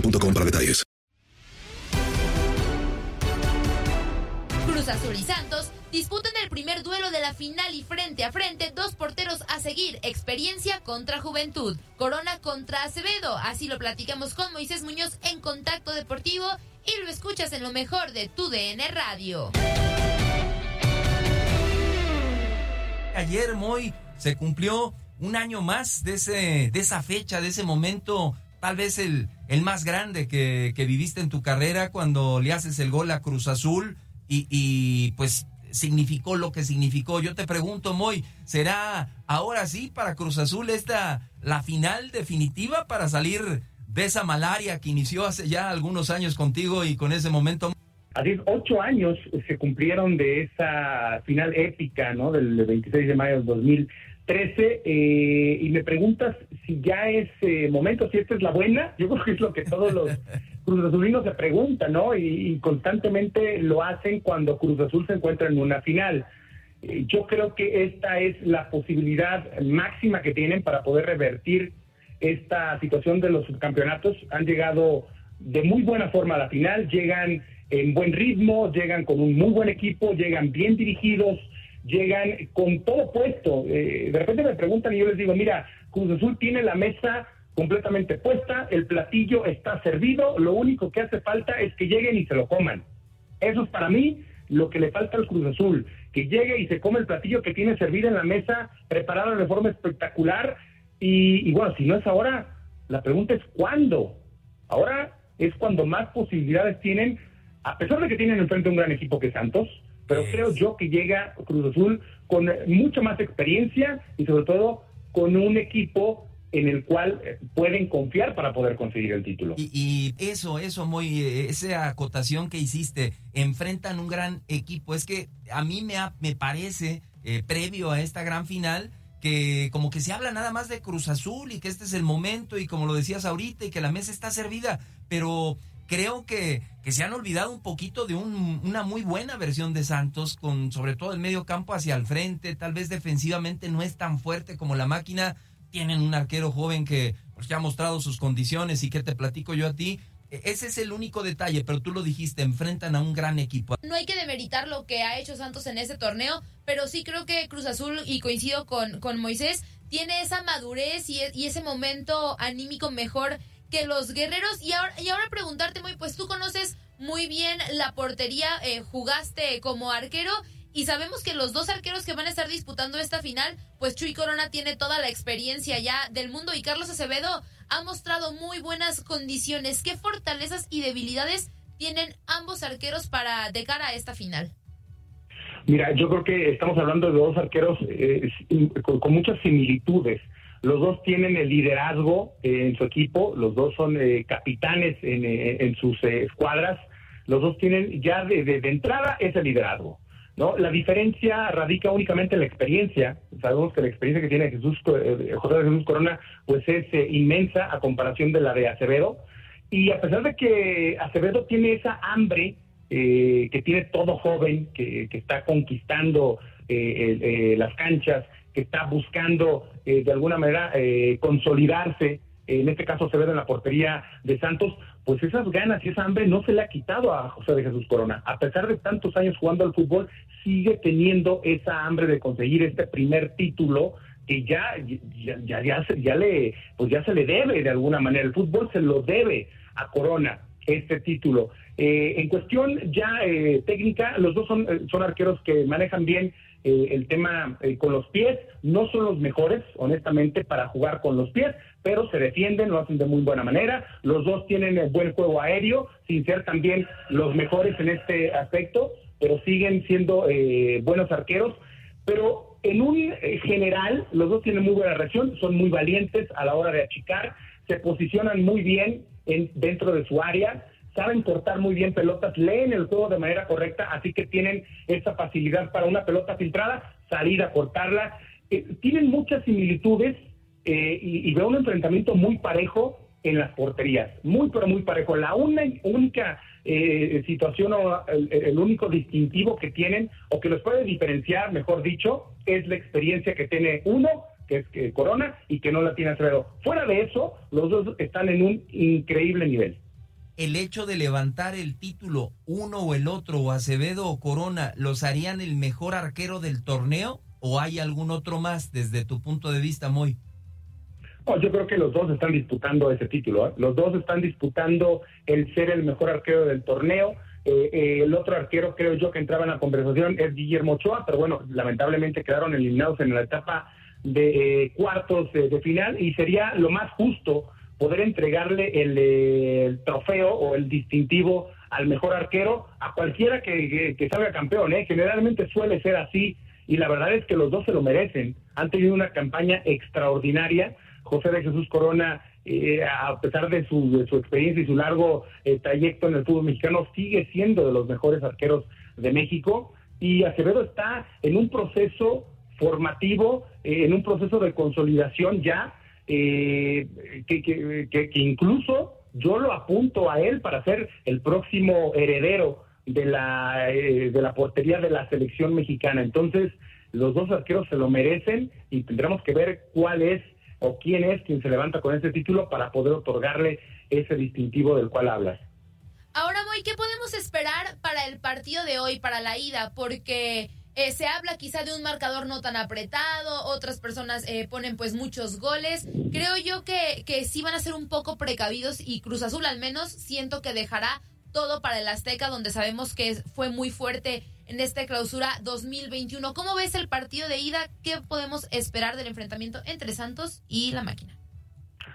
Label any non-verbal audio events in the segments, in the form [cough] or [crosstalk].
boostmobile.com para detalles. Cruz Azul y Santos disputan el primer duelo de la final y frente a frente, dos porteros a seguir, experiencia contra juventud, Corona contra Acevedo, así lo platicamos con Moisés Muñoz en Contacto Deportivo y lo escuchas en lo mejor de tu DN Radio. Ayer, Moy, se cumplió un año más de, ese, de esa fecha, de ese momento, tal vez el, el más grande que, que viviste en tu carrera cuando le haces el gol a Cruz Azul y, y pues significó lo que significó. Yo te pregunto, Moy, ¿será ahora sí para Cruz Azul esta la final definitiva para salir de esa malaria que inició hace ya algunos años contigo y con ese momento? Así ocho años se cumplieron de esa final épica, ¿no? Del 26 de mayo del 2013. Eh, y me preguntas si ya es eh, momento, si esta es la buena. [laughs] Yo creo que es lo que todos los [laughs] Cruz Azulinos se preguntan, ¿no? Y, y constantemente lo hacen cuando Cruz Azul se encuentra en una final. Eh, yo creo que esta es la posibilidad máxima que tienen para poder revertir esta situación de los subcampeonatos. Han llegado de muy buena forma a la final, llegan en buen ritmo, llegan con un muy buen equipo, llegan bien dirigidos, llegan con todo puesto. Eh, de repente me preguntan y yo les digo, mira, Cruz Azul tiene la mesa completamente puesta, el platillo está servido, lo único que hace falta es que lleguen y se lo coman. Eso es para mí lo que le falta al Cruz Azul, que llegue y se come el platillo que tiene servido en la mesa, preparado de forma espectacular. Y, y bueno, si no es ahora, la pregunta es cuándo. Ahora es cuando más posibilidades tienen a pesar de que tienen enfrente un gran equipo que Santos, pero creo yo que llega Cruz Azul con mucha más experiencia y sobre todo con un equipo en el cual eh, pueden confiar para poder conseguir el título. Y, y eso, eso, muy, eh, esa acotación que hiciste, enfrentan un gran equipo. Es que a mí me, ha- me parece, eh, previo a esta gran final, que como que se habla nada más de Cruz Azul y que este es el momento y como lo decías ahorita y que la mesa está servida, pero creo que, que se han olvidado un poquito de un- una muy buena versión de Santos, con sobre todo el medio campo hacia el frente, tal vez defensivamente no es tan fuerte como la máquina, tienen un arquero joven que pues, ya ha mostrado sus condiciones y que te platico yo a ti, E- ese es el único detalle, pero tú lo dijiste, enfrentan a un gran equipo. No hay que demeritar lo que ha hecho Santos en ese torneo, pero sí creo que Cruz Azul, y coincido con, con Moisés, tiene esa madurez y, e- y ese momento anímico mejor que los guerreros. Y ahora, y ahora preguntarte, muy, pues tú conoces muy bien la portería, eh, jugaste como arquero. Y sabemos que los dos arqueros que van a estar disputando esta final, pues Chuy Corona tiene toda la experiencia ya del mundo y Carlos Acevedo ha mostrado muy buenas condiciones. ¿Qué fortalezas y debilidades tienen ambos arqueros para de cara a esta final? Mira, yo creo que estamos hablando de dos arqueros eh, con, con, muchas similitudes. Los dos tienen el liderazgo eh, en su equipo, los dos son eh, capitanes en, eh, en sus escuadras, los dos tienen ya de, de, de, entrada ese liderazgo. ¿no? La diferencia radica únicamente en la experiencia. Sabemos que la experiencia que tiene Jesús, José Jesús Corona pues es inmensa a comparación de la de Acevedo. Y a pesar de que Acevedo tiene esa hambre eh, que tiene todo joven, que, que está conquistando eh, eh, las canchas, que está buscando de alguna manera consolidarse, en este caso se ve en la portería de Santos, pues esas ganas y esa hambre no se le ha quitado a José de Jesús Corona. A pesar de tantos años jugando al fútbol, sigue teniendo esa hambre de conseguir este primer título que ya ya, ya, ya, ya, le pues ya se le debe de alguna manera el fútbol se lo debe a Corona este título eh, en cuestión ya eh, técnica los dos son son arqueros que manejan bien eh, el tema con los pies no son los mejores honestamente para jugar con los pies pero se defienden lo hacen de muy buena manera. Los dos tienen buen juego aéreo sin ser también los mejores en este aspecto pero siguen siendo buenos arqueros. Pero en un general, los dos tienen muy buena reacción, son muy valientes a la hora de achicar, se posicionan muy bien en, dentro de su área, saben cortar muy bien pelotas, leen el juego de manera correcta, así que tienen esa facilidad para una pelota filtrada, salir a cortarla. Eh, tienen muchas similitudes eh, y, y veo un enfrentamiento muy parejo en las porterías, muy pero muy parejo. La única eh, situación o el, el, único distintivo que tienen o que los puede diferenciar, mejor dicho, es la experiencia que tiene uno, que es Corona, y que no la tiene Acevedo. Fuera de eso, los dos están en un increíble nivel. El hecho de levantar el título, uno o el otro, o Acevedo o Corona, ¿los harían el mejor arquero del torneo? ¿O hay algún otro más desde tu punto de vista, Moy? Yo creo que los dos están disputando ese título. ¿eh? Los dos están disputando el ser el mejor arquero del torneo. Eh, eh, el otro arquero, creo yo, que entraba en la conversación es Guillermo Ochoa, pero bueno, lamentablemente quedaron eliminados en la etapa de eh, cuartos de final y sería lo más justo poder entregarle el, el, trofeo o el distintivo al mejor arquero a cualquiera que, que, que salga campeón. ¿eh? Generalmente suele ser así y la verdad es que los dos se lo merecen. Han tenido una campaña extraordinaria José de Jesús Corona, eh, a pesar de su, su, experiencia y su largo eh, trayecto en el fútbol mexicano, sigue siendo de los mejores arqueros de México. Y Acevedo está en un proceso formativo, eh, en un proceso de consolidación ya, que, que, que, que, incluso yo lo apunto a él para ser el próximo heredero de la, de la portería de la selección mexicana. Entonces, los dos arqueros se lo merecen y tendremos que ver cuál es o quién es quien se levanta con ese título para poder otorgarle ese distintivo del cual hablas. Ahora, Moy, ¿qué podemos esperar para el partido de hoy, para la ida? Porque eh, se habla quizá de un marcador no tan apretado, otras personas eh, ponen pues muchos goles. Creo yo que, que sí van a ser un poco precavidos y Cruz Azul al menos siento que dejará todo para el Azteca, donde sabemos que fue muy fuerte en esta clausura 2021. ¿Cómo ves el partido de ida? ¿Qué podemos esperar del enfrentamiento entre Santos y la máquina?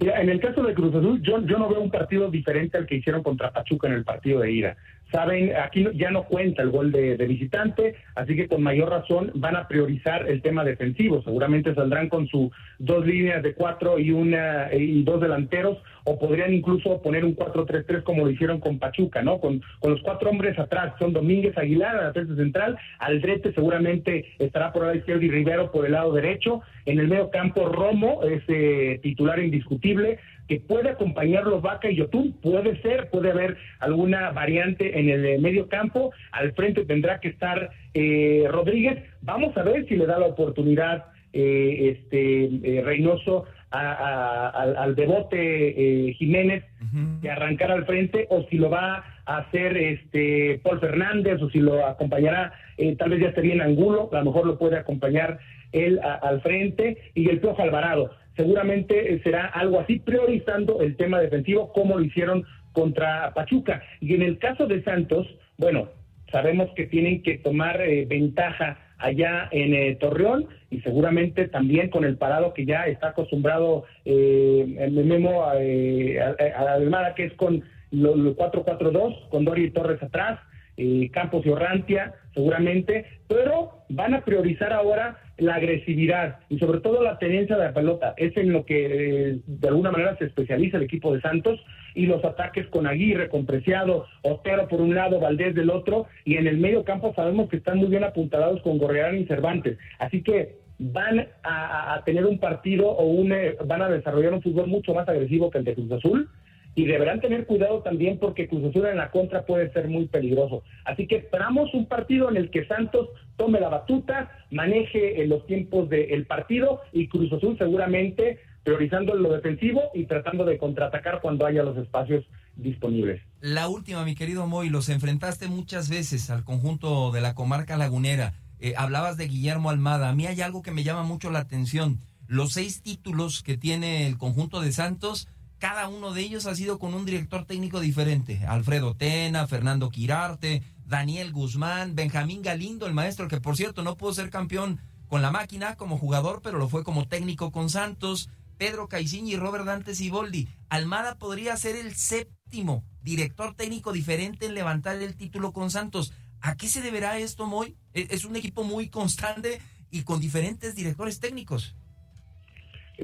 Mira, en el caso de Cruz Azul, yo, yo no veo un partido diferente al que hicieron contra Pachuca en el partido de ida saben, aquí ya no cuenta el gol de, visitante, así que con mayor razón van a priorizar el tema defensivo. Seguramente saldrán con sus dos líneas de cuatro y una y dos delanteros, o podrían incluso poner un 4-3-3 como lo hicieron con Pachuca, ¿no? Con, con los cuatro hombres atrás, son Domínguez Aguilar la defensa central, Aldrete seguramente estará por el lado izquierdo y Rivero por el lado derecho, en el medio campo Romo es eh, titular indiscutible, que puede acompañarlo Vaca y Yotun, puede ser, puede haber alguna variante en el medio campo, al frente tendrá que estar eh, Rodríguez, vamos a ver si le da la oportunidad eh, este eh, Reynoso a, a, al, al devote eh, Jiménez uh -huh. de arrancar al frente o si lo va a hacer este Paul Fernández o si lo acompañará eh, tal vez ya esté bien Angulo, a lo mejor lo puede acompañar él a, al frente y el Piojo Alvarado seguramente será algo así, priorizando el tema defensivo como lo hicieron contra Pachuca. Y en el caso de Santos, bueno, sabemos que tienen que tomar eh, ventaja allá en eh, Torreón y seguramente también con el parado que ya está acostumbrado eh, el Memo eh, a, Almada, que es con el 4-4-2, con Dori Torres atrás, eh, Campos y Orrantia, seguramente, pero van a priorizar ahora la agresividad y sobre todo la tenencia de la pelota. Es en lo que eh, de alguna manera se especializa el equipo de Santos y los ataques con Aguirre, con Preciado, Otero por un lado, Valdés del otro, y en el medio campo sabemos que están muy bien apuntalados con Gorreán y Cervantes. Así que van a, tener un partido o un, eh, van a desarrollar un fútbol mucho más agresivo que el de Cruz Azul y deberán tener cuidado también porque Cruz Azul en la contra puede ser muy peligroso. Así que esperamos un partido en el que Santos tome la batuta, maneje en los tiempos del partido y Cruz Azul seguramente priorizando lo defensivo y tratando de contraatacar cuando haya los espacios disponibles. La última, mi querido Moy, los enfrentaste muchas veces al conjunto de la comarca lagunera. Eh, hablabas de Guillermo Almada. A mí hay algo que me llama mucho la atención. Los seis títulos que tiene el conjunto de Santos cada uno de ellos ha sido con un director técnico diferente. Alfredo Tena, Fernando Quirarte, Daniel Guzmán, Benjamín Galindo, el maestro que por cierto no pudo ser campeón con la máquina como jugador, pero lo fue como técnico con Santos, Pedro Caiciñi y Robert Dante Siboldi. Almada podría ser el séptimo director técnico diferente en levantar el título con Santos. ¿A qué se deberá esto, Moy? E-, es un equipo muy constante y con diferentes directores técnicos.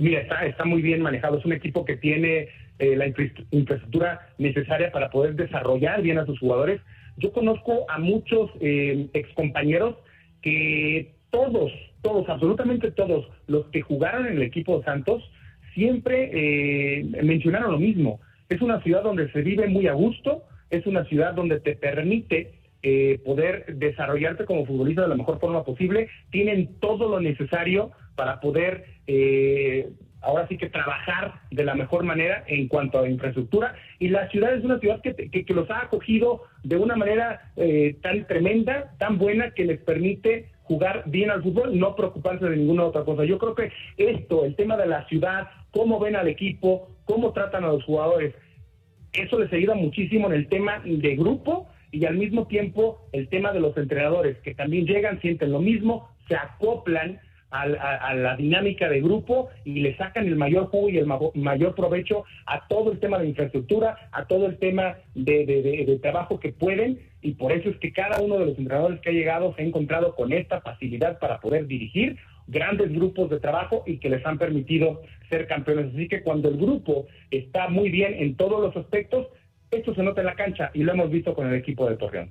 Mira, está, está muy bien manejado. Es un equipo que tiene eh, la infraestructura necesaria para poder desarrollar bien a sus jugadores. Yo conozco a muchos eh, excompañeros que todos, todos, absolutamente todos los que jugaron en el equipo de Santos siempre eh, mencionaron lo mismo. Es una ciudad donde se vive muy a gusto, es una ciudad donde te permite eh, poder desarrollarte como futbolista de la mejor forma posible. Tienen todo lo necesario para poder eh, ahora sí que trabajar de la mejor manera en cuanto a infraestructura. Y la ciudad es una ciudad que, que, los ha acogido de una manera eh, tan tremenda, tan buena, que les permite jugar bien al fútbol, no preocuparse de ninguna otra cosa. Yo creo que esto, el tema de la ciudad, cómo ven al equipo, cómo tratan a los jugadores, eso les ayuda muchísimo en el tema de grupo y al mismo tiempo el tema de los entrenadores que también llegan, sienten lo mismo, se acoplan a, la dinámica de grupo y le sacan el mayor jugo y el mayor provecho a todo el tema de infraestructura, a todo el tema de, de, trabajo que pueden y por eso es que cada uno de los entrenadores que ha llegado se ha encontrado con esta facilidad para poder dirigir grandes grupos de trabajo y que les han permitido ser campeones. Así que cuando el grupo está muy bien en todos los aspectos, esto se nota en la cancha y lo hemos visto con el equipo de Torreón.